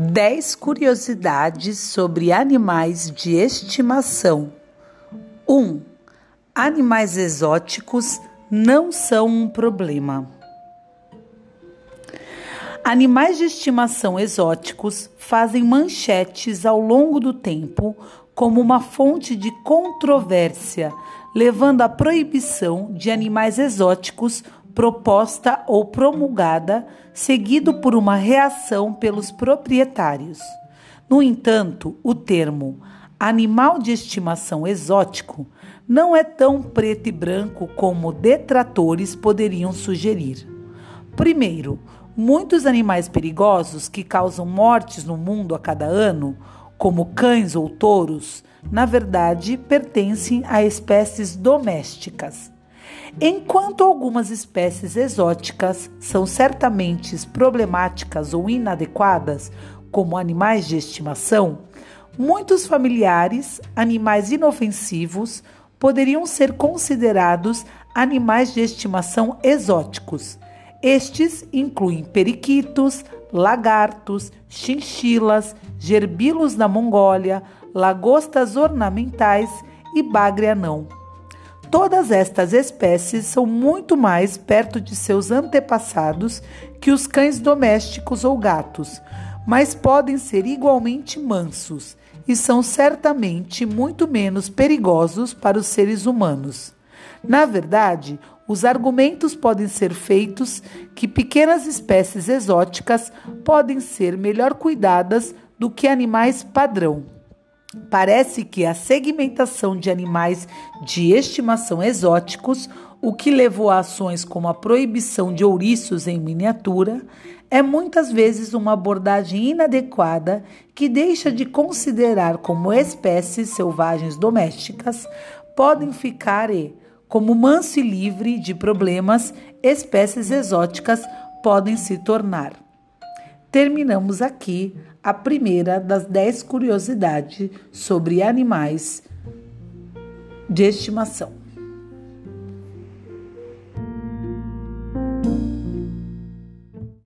10 curiosidades sobre animais de estimação. 1. Animais exóticos não são um problema. Animais de estimação exóticos fazem manchetes ao longo do tempo como uma fonte de controvérsia, levando à proibição de animais exóticos proposta ou promulgada, seguido por uma reação pelos proprietários. No entanto, o termo animal de estimação exótico não é tão preto e branco como detratores poderiam sugerir. Primeiro, muitos animais perigosos que causam mortes no mundo a cada ano, como cães ou touros, na verdade pertencem a espécies domésticas. Enquanto algumas espécies exóticas são certamente problemáticas ou inadequadas, como animais de estimação, muitos familiares, animais inofensivos, poderiam ser considerados animais de estimação exóticos. Estes incluem periquitos, lagartos, chinchilas, gerbilos da Mongólia, lagostas ornamentais e bagre anão. Todas estas espécies são muito mais perto de seus antepassados que os cães domésticos ou gatos, mas podem ser igualmente mansos e são certamente muito menos perigosos para os seres humanos. Na verdade, os argumentos podem ser feitos que pequenas espécies exóticas podem ser melhor cuidadas do que animais padrão. Parece que a segmentação de animais de estimação exóticos, o que levou a ações como a proibição de ouriços em miniatura, é muitas vezes uma abordagem inadequada que deixa de considerar como espécies selvagens domésticas podem ficar e, como manso e livre de problemas, espécies exóticas podem se tornar. Terminamos aqui a primeira das dez curiosidades sobre animais de estimação.